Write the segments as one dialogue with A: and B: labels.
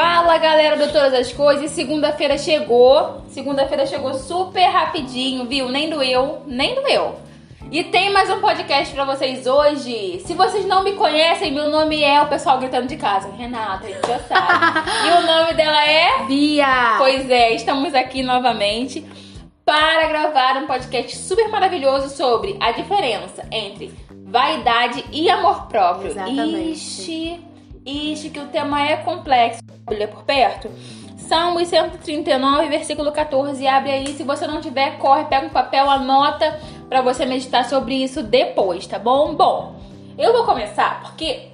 A: Fala galera do Todas as Coisas, segunda-feira chegou. Segunda-feira chegou super rapidinho, viu? Nem doeu, nem doeu. E tem mais um podcast pra vocês hoje. Se vocês não me conhecem, meu nome é o pessoal gritando de casa. Renata, a gente já sabe. e o nome dela é
B: Bia.
A: Pois é, estamos aqui novamente para gravar um podcast super maravilhoso sobre a diferença entre vaidade e amor próprio.
B: Exatamente.
A: Ixi, ixi, que o tema é complexo. Olha por perto. Salmos 139, versículo 14. Abre aí. Se você não tiver, corre, pega um papel, anota para você meditar sobre isso depois, tá bom? Bom, eu vou começar porque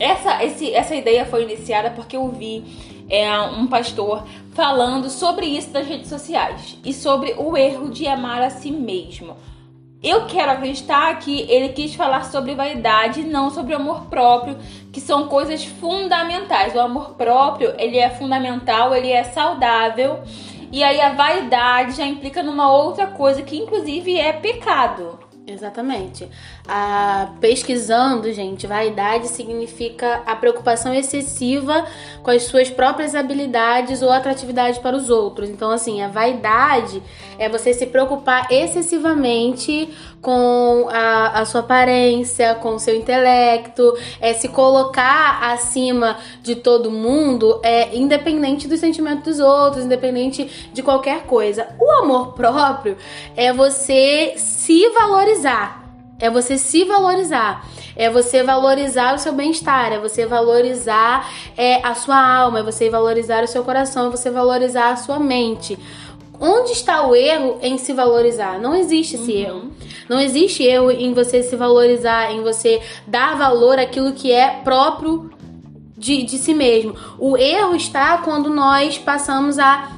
A: essa, esse, essa ideia foi iniciada porque eu vi é, um pastor falando sobre isso nas redes sociais e sobre o erro de amar a si mesmo. Eu quero acreditar que ele quis falar sobre vaidade, não sobre amor próprio, que são coisas fundamentais. O amor próprio, ele é fundamental, ele é saudável. E aí a vaidade já implica numa outra coisa que inclusive é pecado.
B: Exatamente. Ah, pesquisando, gente, vaidade significa a preocupação excessiva com as suas próprias habilidades ou atratividade para os outros. Então, assim, a vaidade é você se preocupar excessivamente com a, a sua aparência, com o seu intelecto, é se colocar acima de todo mundo, é independente dos sentimentos dos outros, independente de qualquer coisa. O amor próprio é você se valorizar. É você se valorizar. É você valorizar o seu bem-estar. É você valorizar é, a sua alma. É você valorizar o seu coração. É você valorizar a sua mente. Onde está o erro em se valorizar? Não existe esse
A: Uhum.
B: erro. Não existe erro em você se valorizar, em você dar valor àquilo que é próprio de, de si mesmo. O erro está quando nós passamos a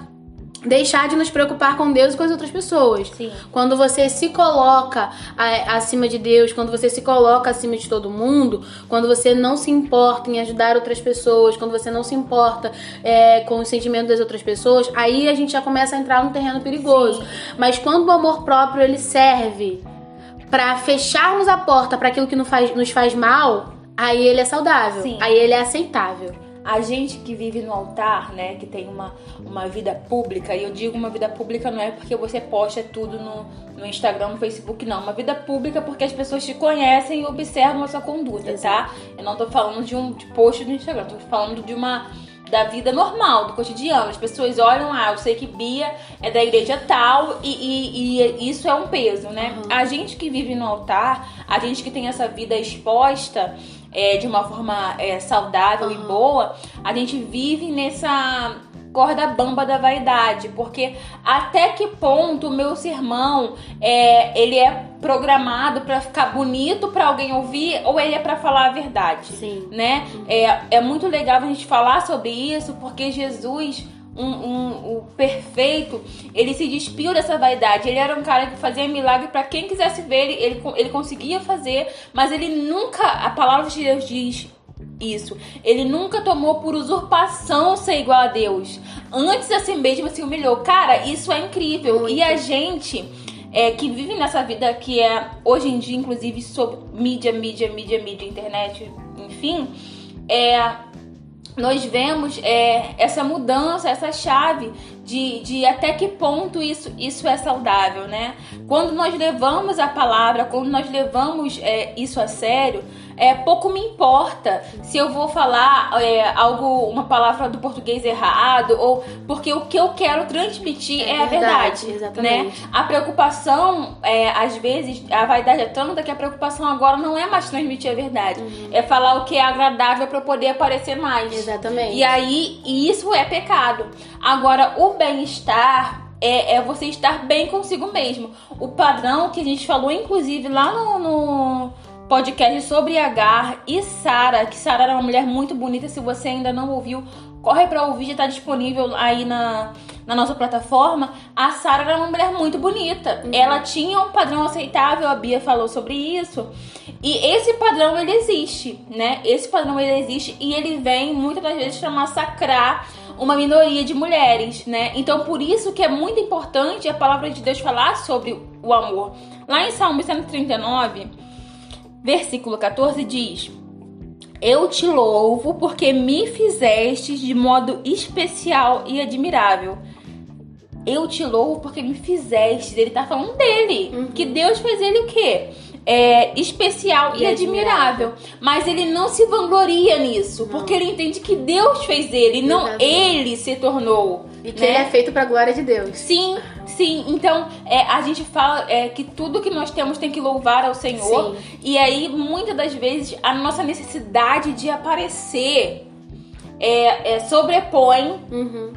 B: deixar de nos preocupar com Deus e com as outras pessoas.
A: Sim.
B: Quando você se coloca acima de Deus, quando você se coloca acima de todo mundo, quando você não se importa em ajudar outras pessoas, quando você não se importa é, com os sentimentos das outras pessoas, aí a gente já começa a entrar num terreno perigoso. Mas quando o amor próprio ele serve pra fecharmos a porta para aquilo que nos faz, nos faz mal, aí ele é saudável,
A: Sim.
B: aí ele é aceitável.
A: A gente que vive no altar, né, que tem uma, uma vida pública, e eu digo uma vida pública não é porque você posta tudo no, no Instagram, no Facebook, não. Uma vida pública porque as pessoas te conhecem e observam a sua conduta, tá? Eu não tô falando de um de post do Instagram, tô falando de uma da vida normal, do cotidiano. As pessoas olham, ah, eu sei que Bia é da igreja tal e, e- e isso é um peso, né? A gente que vive no altar, a gente que tem essa vida exposta é, de uma forma é, saudável e
B: Uhum.
A: boa, a gente vive nessa corda bamba da vaidade, porque até que ponto o meu sermão é, ele é programado pra ficar bonito pra alguém ouvir ou ele é pra falar a verdade?
B: Sim.
A: né? É, é muito legal a gente falar sobre isso, porque Jesus, um, um- o perfeito, ele se despiu dessa vaidade. Ele era um cara que fazia milagre para quem quisesse ver, ele, ele, ele conseguia fazer, mas ele nunca, a palavra de Deus diz isso. Ele nunca tomou por usurpação ser igual a Deus. Antes assim mesmo se humilhou. Cara, isso é incrível.
B: Muito.
A: E a gente é, que vive nessa vida que é hoje em dia, inclusive, sobre mídia, mídia, mídia, mídia, internet, enfim, é, nós vemos é, essa mudança, essa chave de, de até que ponto isso, isso é saudável, né? Quando nós levamos a palavra, quando nós levamos é, isso a sério, é, pouco me importa se eu vou falar é, algo, uma palavra do português errado, ou porque o que eu quero transmitir é,
B: É
A: a verdade,
B: verdade, exatamente.
A: né? A preocupação, é, às vezes, a vaidade é tanta que a preocupação agora não é mais transmitir a verdade, é falar o que é agradável para poder aparecer mais.
B: Exatamente.
A: E aí, isso é pecado. Agora, o bem-estar é, é você estar bem consigo mesmo. O padrão que a gente falou, inclusive, lá no, no podcast sobre Agar e Sara, que Sara era uma mulher muito bonita. Se você ainda não ouviu, corre pra ouvir, já tá disponível aí na, na nossa plataforma. A Sara era uma mulher muito bonita. Ela tinha um padrão aceitável, a Bia falou sobre isso. E esse padrão ele existe, né? Esse padrão ele existe e ele vem muitas das vezes para massacrar uma minoria de mulheres, né? Então por isso que é muito importante a palavra de Deus falar sobre o amor. Lá em Salmo 139, versículo 14 diz: Eu te louvo porque me fizeste de modo especial e admirável. Eu te louvo porque me fizeste. Ele tá falando dele.
B: Uhum.
A: Que Deus fez ele o quê? É, especial e,
B: E
A: admirável.
B: admirável.
A: Mas ele não se vangloria nisso. Porque ele entende que Deus fez ele, não ele se tornou.
B: E que
A: né?
B: ele é feito pra glória de Deus.
A: Sim, sim. Então, é, a gente fala é, que tudo que nós temos tem que louvar ao Senhor.
B: Sim.
A: E aí, muitas das vezes, a nossa necessidade de aparecer é, é, sobrepõe
B: Uhum.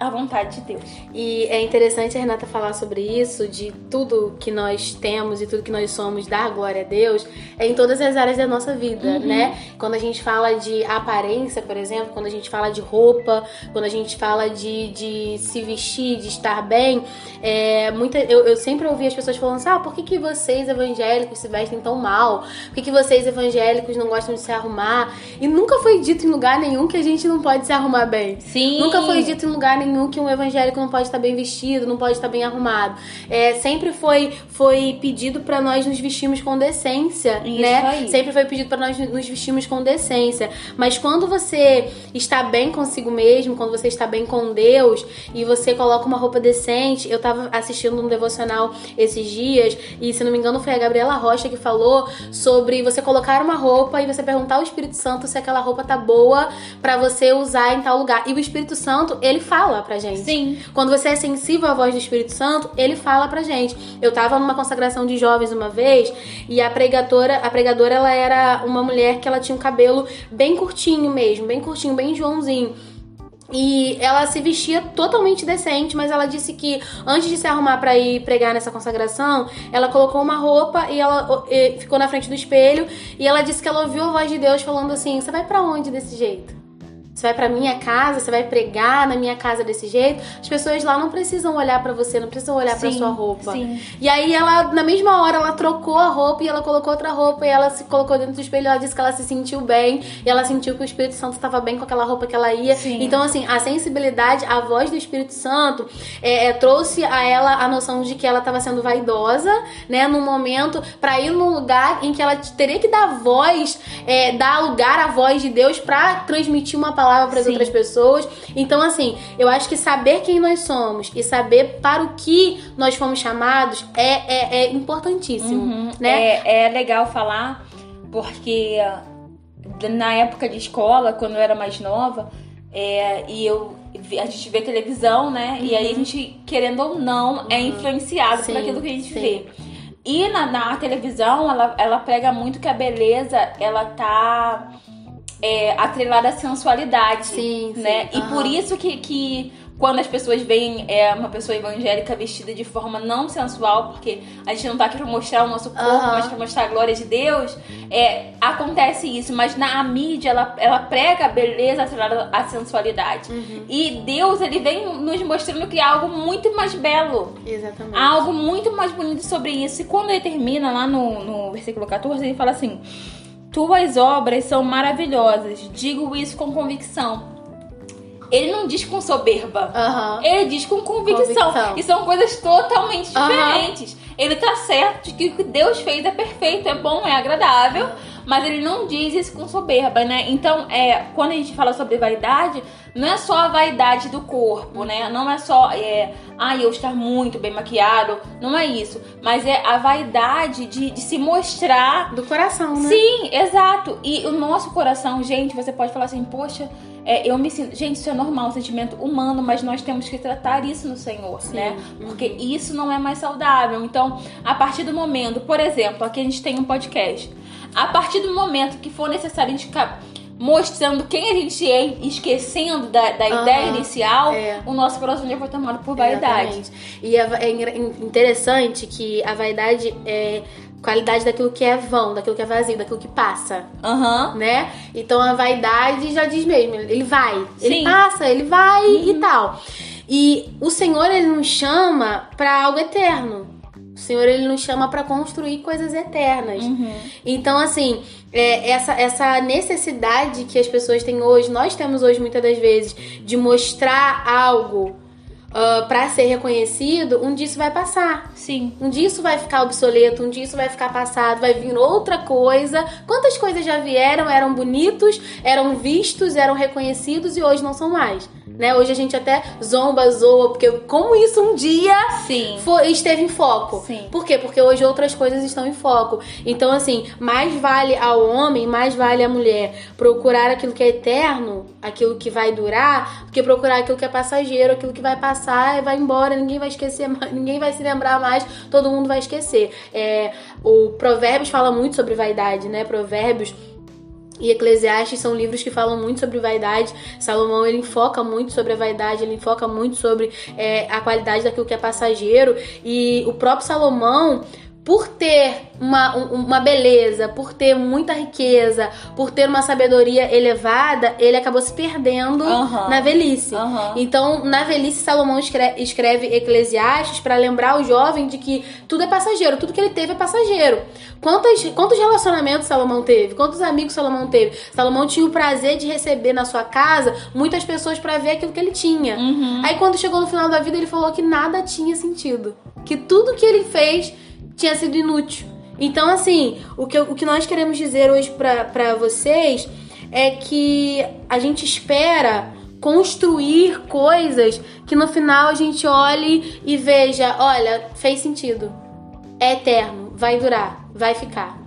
A: A vontade de Deus.
B: E é interessante a Renata falar sobre isso, de tudo que nós temos e tudo que nós somos, dar glória a Deus, é em todas as áreas da nossa vida, né? Quando a gente fala de aparência, por exemplo, quando a gente fala de roupa, quando a gente fala de, de se vestir, de estar bem, é, muita, eu, eu sempre ouvi as pessoas falando assim, ah, por que, que vocês evangélicos se vestem tão mal? Por que, que vocês evangélicos não gostam de se arrumar? E nunca foi dito em lugar nenhum que a gente não pode se arrumar bem.
A: Sim.
B: Nunca foi dito em lugar nenhum que um evangélico não pode estar bem vestido, não pode estar bem arrumado. É, sempre foi, foi pedido pra nós nos vestirmos com decência,
A: Isso
B: né?
A: aí.
B: Sempre foi pedido pra nós nos vestirmos com decência. Mas quando você está bem consigo mesmo, quando você está bem com Deus e você coloca uma roupa decente, eu tava assistindo um devocional esses dias e se não me engano foi a Gabriela Rocha que falou sobre você colocar uma roupa e você perguntar ao Espírito Santo se aquela roupa tá boa pra você usar em tal lugar. E o Espírito Santo, ele fala pra gente.
A: Sim.
B: Quando você é sensível à voz do Espírito Santo, ele fala pra gente. Eu tava numa consagração de jovens uma vez e a pregadora, a pregadora ela era uma mulher que ela tinha um cabelo bem curtinho mesmo, bem curtinho, bem Joãozinho. E ela se vestia totalmente decente, mas ela disse que antes de se arrumar pra ir pregar nessa consagração, ela colocou uma roupa e ela e ficou na frente do espelho e ela disse que ela ouviu a voz de Deus falando assim: "Você vai pra onde desse jeito?" Você vai pra minha casa, você vai pregar na minha casa desse jeito. As pessoas lá não precisam olhar pra você, não precisam olhar pra
A: Sim,
B: sua roupa.
A: sim.
B: E aí ela, na mesma hora, ela trocou a roupa e ela colocou outra roupa e ela se colocou dentro do espelho. Ela disse que ela se sentiu bem e ela sentiu que o Espírito Santo estava bem com aquela roupa que ela ia.
A: Sim.
B: Então, assim, a sensibilidade, a voz do Espírito Santo é, é, trouxe a ela a noção de que ela estava sendo vaidosa, né, num momento pra ir num lugar em que ela teria que dar voz, é, dar lugar à voz de Deus pra transmitir uma palavra para as outras pessoas. Então, assim, eu acho que saber quem nós somos e saber para o que nós fomos chamados é, é, é importantíssimo,
A: Uhum.
B: né?
A: É, é legal falar, porque ah, na época de escola, quando eu era mais nova, é, e eu a gente vê televisão, né? E aí a gente, querendo ou não, é influenciado
B: Uhum. Sim,
A: por aquilo que a gente
B: sim.
A: vê. E na, na televisão, ela, ela prega muito que a beleza, ela tá é, atrelada à sensualidade.
B: Sim, sim.
A: né? E
B: Aham.
A: por isso que, que quando as pessoas veem é, uma pessoa evangélica vestida de forma não sensual, porque a gente não tá aqui pra mostrar o nosso corpo,
B: Aham.
A: mas pra mostrar a glória de Deus, é, acontece isso. Mas na mídia, ela, ela prega a beleza atrelada à sensualidade.
B: Uhum.
A: E Deus, ele vem nos mostrando que é algo muito mais belo.
B: Exatamente.
A: Há algo muito mais bonito sobre isso. E quando ele termina lá no, no versículo 14, ele fala assim: Tuas obras são maravilhosas, digo isso com convicção. Ele não diz com soberba.
B: Aham.
A: Ele diz com convicção.
B: Convicção.
A: E são coisas totalmente
B: Aham.
A: diferentes. Ele tá certo de que o que Deus fez é perfeito, é bom, é agradável, mas ele não diz isso com soberba, né? Então, é, quando a gente fala sobre vaidade, não é só a vaidade do corpo, né? Não é só, é, ah, eu estar muito bem maquiado, não é isso. Mas é a vaidade de, de se mostrar
B: Do coração, né?
A: Sim, exato. E o nosso coração, gente, você pode falar assim, poxa, é, eu me sinto. Gente, isso é normal, um sentimento humano, mas nós temos que tratar isso no Senhor, né? Porque isso não é mais saudável. Então, a partir do momento, por exemplo, aqui a gente tem um podcast. A partir do momento que for necessário a gente ficar mostrando quem a gente é, esquecendo da, da
B: Aham,
A: ideia inicial,
B: é.
A: o nosso coração já foi tomado por vaidade.
B: Exatamente. E é, é interessante que a vaidade é qualidade daquilo que é vão, daquilo que é vazio, daquilo que passa,
A: Aham.
B: né? Então a vaidade já diz mesmo, ele vai, ele
A: Sim.
B: passa, ele vai e tal. E o Senhor ele nos chama para algo eterno. O Senhor ele nos chama para construir coisas eternas.
A: Uhum.
B: Então, assim, é, essa, essa necessidade que as pessoas têm hoje, nós temos hoje muitas das vezes, de mostrar algo uh, para ser reconhecido, um dia isso vai passar.
A: Sim.
B: Um dia isso vai ficar obsoleto, um dia isso vai ficar passado, vai vir outra coisa. Quantas coisas já vieram, eram bonitos, eram vistos, eram reconhecidos e hoje não são mais. Né? Hoje a gente até zomba, zoa, porque como isso um dia
A: Sim.
B: foi, esteve em foco.
A: Sim.
B: Por quê? Porque hoje outras coisas estão em foco. Então, assim, mais vale ao homem, mais vale à mulher procurar aquilo que é eterno, aquilo que vai durar, do que procurar aquilo que é passageiro, aquilo que vai passar e vai embora, ninguém vai esquecer ninguém vai se lembrar mais, todo mundo vai esquecer. É, o Provérbios fala muito sobre vaidade, né? Provérbios e Eclesiastes são livros que falam muito sobre vaidade. Salomão ele enfoca muito sobre a vaidade, ele enfoca muito sobre é, a qualidade daquilo que é passageiro. E o próprio Salomão por ter uma, uma beleza, por ter muita riqueza, por ter uma sabedoria elevada, ele acabou se perdendo
A: Uhum.
B: na velhice.
A: Uhum.
B: Então, na velhice, Salomão escreve, escreve Eclesiastes para lembrar o jovem de que tudo é passageiro, tudo que ele teve é passageiro. Quantos, quantos relacionamentos Salomão teve? Quantos amigos Salomão teve? Salomão tinha o prazer de receber na sua casa muitas pessoas para ver aquilo que ele tinha.
A: Uhum.
B: Aí, quando chegou no final da vida, ele falou que nada tinha sentido. Que tudo que ele fez tinha sido inútil. Então, assim, o que, o que nós queremos dizer hoje pra vocês é que a gente espera construir coisas que no final a gente olhe e veja, olha, fez sentido. É eterno, vai durar, vai ficar.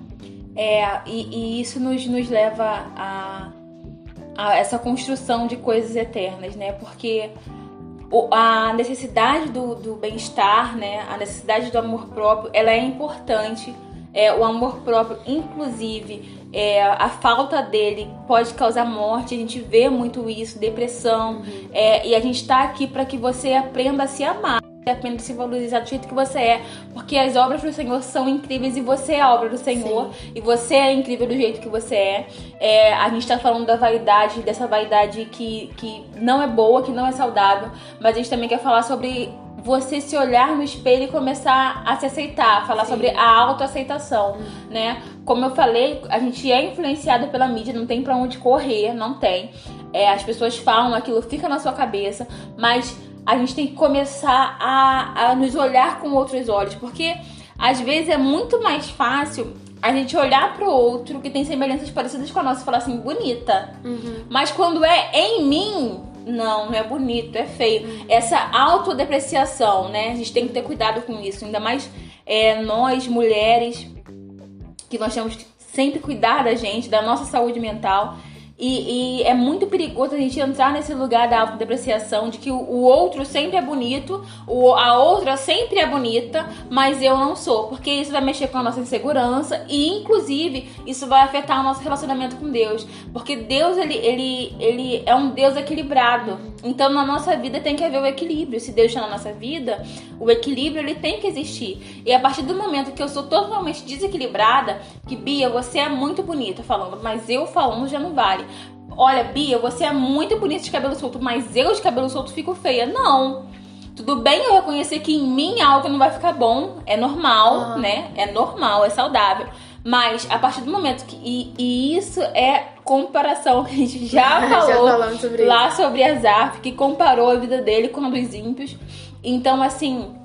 A: É, e, e isso nos, nos leva a, a essa construção de coisas eternas, né? Porque a necessidade do, do bem-estar, né? A necessidade do amor próprio, ela é importante. É, o amor próprio, inclusive, é, a falta dele pode causar morte. A gente vê muito isso, depressão. É, e a gente tá aqui para que você aprenda a se amar. Aprenda a se valorizar do jeito que você é, porque as obras do Senhor são incríveis e você é a obra do Senhor. E você é incrível do jeito que você é. É, a gente tá falando da vaidade, dessa vaidade que, que não é boa, que não é saudável, mas a gente também quer falar sobre você se olhar no espelho e começar a se aceitar, falar sobre a autoaceitação, né? Como eu falei, a gente é influenciado pela mídia, não tem pra onde correr, não tem. É, as pessoas falam, aquilo fica na sua cabeça, mas a gente tem que começar a, a nos olhar com outros olhos, porque às vezes é muito mais fácil a gente olhar pro outro que tem semelhanças parecidas com a nossa e falar assim, bonita. Mas quando é em mim, não, não é bonito, é feio. Essa autodepreciação, né? A gente tem que ter cuidado com isso. Ainda mais é, nós, mulheres, que nós temos que sempre cuidar da gente, da nossa saúde mental. E, e é muito perigoso a gente entrar nesse lugar da autodepreciação, de que o, o outro sempre é bonito, o, a outra sempre é bonita, mas eu não sou. Porque isso vai mexer com a nossa insegurança e, inclusive, isso vai afetar o nosso relacionamento com Deus. Porque Deus, ele, ele, ele é um Deus equilibrado. Então, na nossa vida tem que haver o equilíbrio. Se Deus está na nossa vida, o equilíbrio ele tem que existir. E a partir do momento que eu sou totalmente desequilibrada, que Bia, você é muito bonita falando, mas eu falando já não vale. Olha, Bia, você é muito bonita de cabelo solto, mas eu de cabelo solto fico feia. Não. Tudo bem eu reconhecer que em mim algo não vai ficar bom, é normal,
B: Aham.
A: né? É normal, é saudável. Mas a partir do momento que. E, e isso é comparação que a gente já
B: Já
A: falou
B: falamos sobre
A: lá sobre Azaf, que comparou a vida dele com a dos ímpios. Então, assim,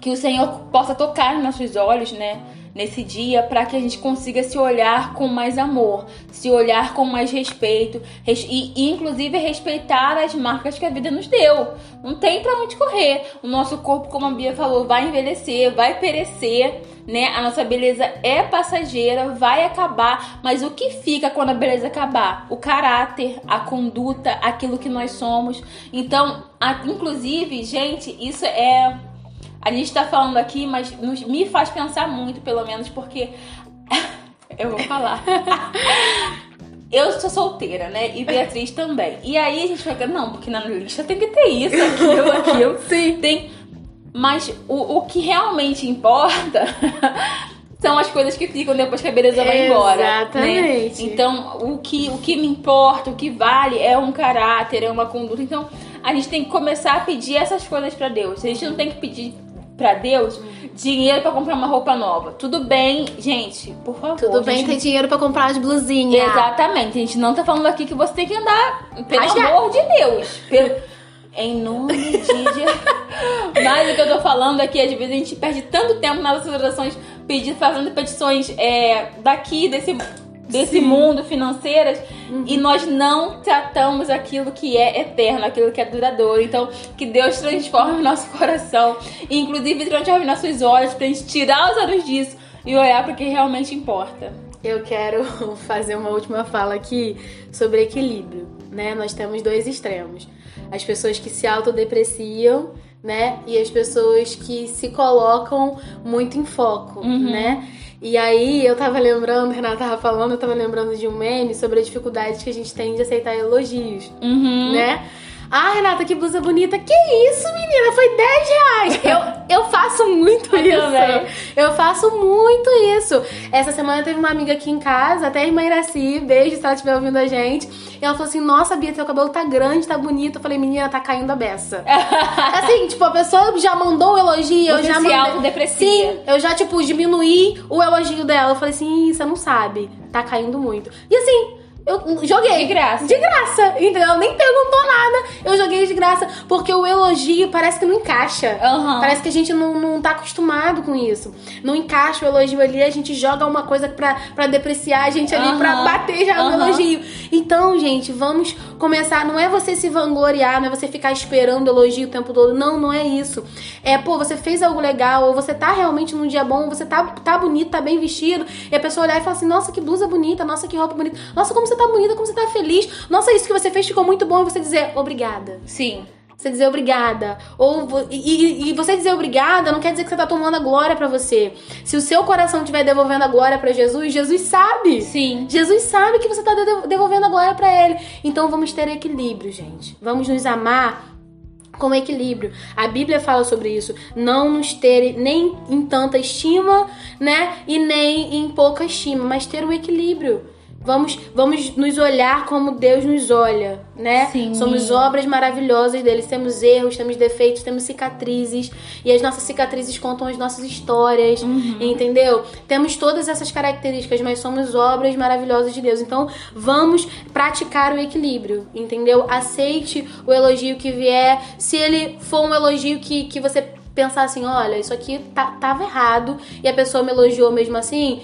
A: que o Senhor possa tocar nos nossos olhos, né? Nesse dia, para que a gente consiga se olhar com mais amor, se olhar com mais respeito res- e, inclusive, respeitar as marcas que a vida nos deu. Não tem pra onde correr. O nosso corpo, como a Bia falou, vai envelhecer, vai perecer, né? A nossa beleza é passageira, vai acabar, mas o que fica quando a beleza acabar? O caráter, a conduta, aquilo que nós somos. Então, a- inclusive, gente, isso é a gente tá falando aqui, mas nos- me faz pensar muito, pelo menos, porque. eu vou falar. eu sou solteira, né? E Beatriz também. E aí a gente fica, não, porque na lista tem que ter isso, aquilo, aquilo. Sim. Tem. Mas o, o que realmente importa. São as coisas que ficam depois que a beleza vai embora. né?
B: Exatamente.
A: Então, o que, o que me importa, o que vale é um caráter, é uma conduta. Então, a gente tem que começar a pedir essas coisas pra Deus. A gente não tem que pedir pra Deus dinheiro pra comprar uma roupa nova. Tudo bem, gente, por favor.
B: Tudo bem
A: gente,
B: ter dinheiro pra comprar as blusinhas.
A: Exatamente. A gente não tá falando aqui que você tem que andar, pelo
B: Rasgar.
A: amor de Deus. Pelo- Em nome de Jesus. Mas o que eu tô falando aqui, às vezes a gente perde tanto tempo nas orações pedindo, fazendo petições é, daqui, desse, desse mundo financeiras,
B: Uhum.
A: e nós não tratamos aquilo que é eterno, aquilo que é duradouro. Então, que Deus transforme o nosso coração, e inclusive transforme nossos olhos, pra gente tirar os olhos disso e olhar para o que realmente importa.
B: Eu quero fazer uma última fala aqui sobre equilíbrio, né? Nós temos dois extremos. As pessoas que se autodepreciam, né? E as pessoas que se colocam muito em foco,
A: Uhum.
B: né? E aí eu tava lembrando, Renata tava falando, eu tava lembrando de um meme sobre a dificuldade que a gente tem de aceitar elogios,
A: Uhum.
B: né? Ah, Renata, que blusa bonita. Que isso, menina? Foi 10 reais. Eu, eu faço muito isso.
A: também.
B: Eu faço muito isso. Essa semana teve uma amiga aqui em casa, até a irmã Iraci, beijo se ela estiver ouvindo a gente. E ela falou assim: Nossa, Bia, teu cabelo tá grande, tá bonito. Eu falei: Menina, tá caindo a beça. assim, tipo, a pessoa já mandou o elogio, eu já mandei. Sim, eu já, tipo, diminuí o elogio dela. Eu falei assim: "Ih, Você não sabe, tá caindo muito. E assim. Eu joguei.
A: De graça.
B: De graça, entendeu? Nem perguntou nada. Eu joguei de graça. Porque o elogio parece que não encaixa.
A: Aham.
B: Parece que a gente não, não tá acostumado com isso. Não encaixa o elogio ali, a gente joga uma coisa pra, pra depreciar a gente ali, pra
A: Aham.
B: bater já no
A: Aham.
B: elogio. Então, gente, vamos começar. Não é você se vangloriar, não é você ficar esperando elogio o tempo todo. Não, não é isso. É, pô, você fez algo legal, ou você tá realmente num dia bom, você tá, tá bonito, tá bem vestido, e a pessoa olhar e falar assim: nossa, que blusa bonita, nossa, que roupa bonita, nossa, como você tá bonita, como você tá feliz, nossa, isso que você fez ficou muito bom, e você dizer obrigada.
A: Sim.
B: Você dizer obrigada. Ou e, e- você dizer obrigada não quer dizer que você tá tomando a glória pra você. Se o seu coração estiver devolvendo a glória pra Jesus, Jesus sabe.
A: Sim.
B: Jesus sabe que você tá de- devolvendo a glória pra ele. Então vamos ter equilíbrio, gente. Vamos nos amar com equilíbrio. A Bíblia fala sobre isso. Não nos ter nem em tanta estima, né? E nem em pouca estima, mas ter o equilíbrio. Vamos, vamos nos olhar como Deus nos olha, né?
A: Sim.
B: Somos obras maravilhosas deles. Temos erros, temos defeitos, temos cicatrizes. E as nossas cicatrizes contam as nossas histórias, entendeu? Temos todas essas características, mas somos obras maravilhosas de Deus. Então, vamos praticar o equilíbrio, entendeu? Aceite o elogio que vier. Se ele for um elogio que, que você pensar assim, olha, isso aqui tá, tava errado, e a pessoa me elogiou mesmo assim,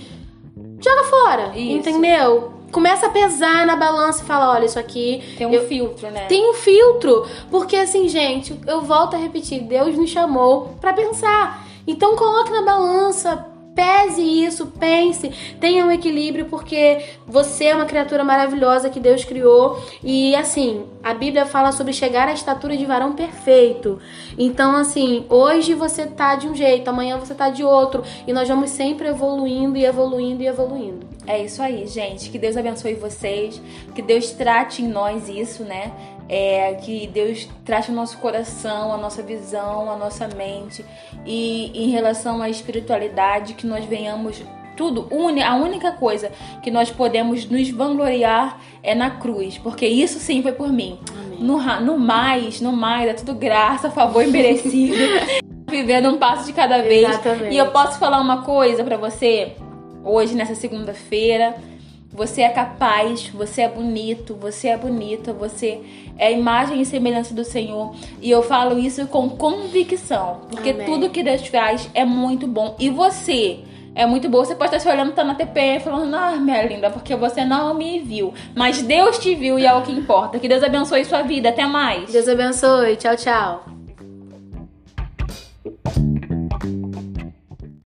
B: joga fora,
A: Isso.
B: entendeu? Começa a pesar na balança e fala, olha, isso aqui
A: Tem um
B: eu-
A: filtro, né?
B: tem um filtro. Porque assim, gente, eu volto a repetir, Deus nos chamou pra pensar. Então coloque na balança, pese isso, pense, tenha um equilíbrio, porque você é uma criatura maravilhosa que Deus criou. E assim, a Bíblia fala sobre chegar à estatura de varão perfeito. Então, assim, hoje você tá de um jeito, amanhã você tá de outro. E nós vamos sempre evoluindo e evoluindo e evoluindo.
A: É isso aí, gente. Que Deus abençoe vocês. Que Deus trate em nós isso, né? É, que Deus trate o nosso coração, a nossa visão, a nossa mente. E em relação à espiritualidade, que nós venhamos. Tudo, a única coisa que nós podemos nos vangloriar é na cruz, porque isso sim foi por mim. No, no mais, no mais, é tudo graça, favor imerecido. Vivendo um passo de cada vez.
B: Exatamente.
A: E eu posso falar uma coisa pra você hoje, nessa segunda-feira. Você é capaz, você é bonito, você é bonita, você é a imagem e semelhança do Senhor. E eu falo isso com convicção, porque
B: Amém.
A: tudo que Deus faz é muito bom. E você é muito bom. Você pode estar se olhando, tá na TP, falando, ah, minha linda, porque você não me viu. Mas Deus te viu e é o que importa. Que Deus abençoe sua vida. Até mais.
B: Deus abençoe. Tchau, tchau.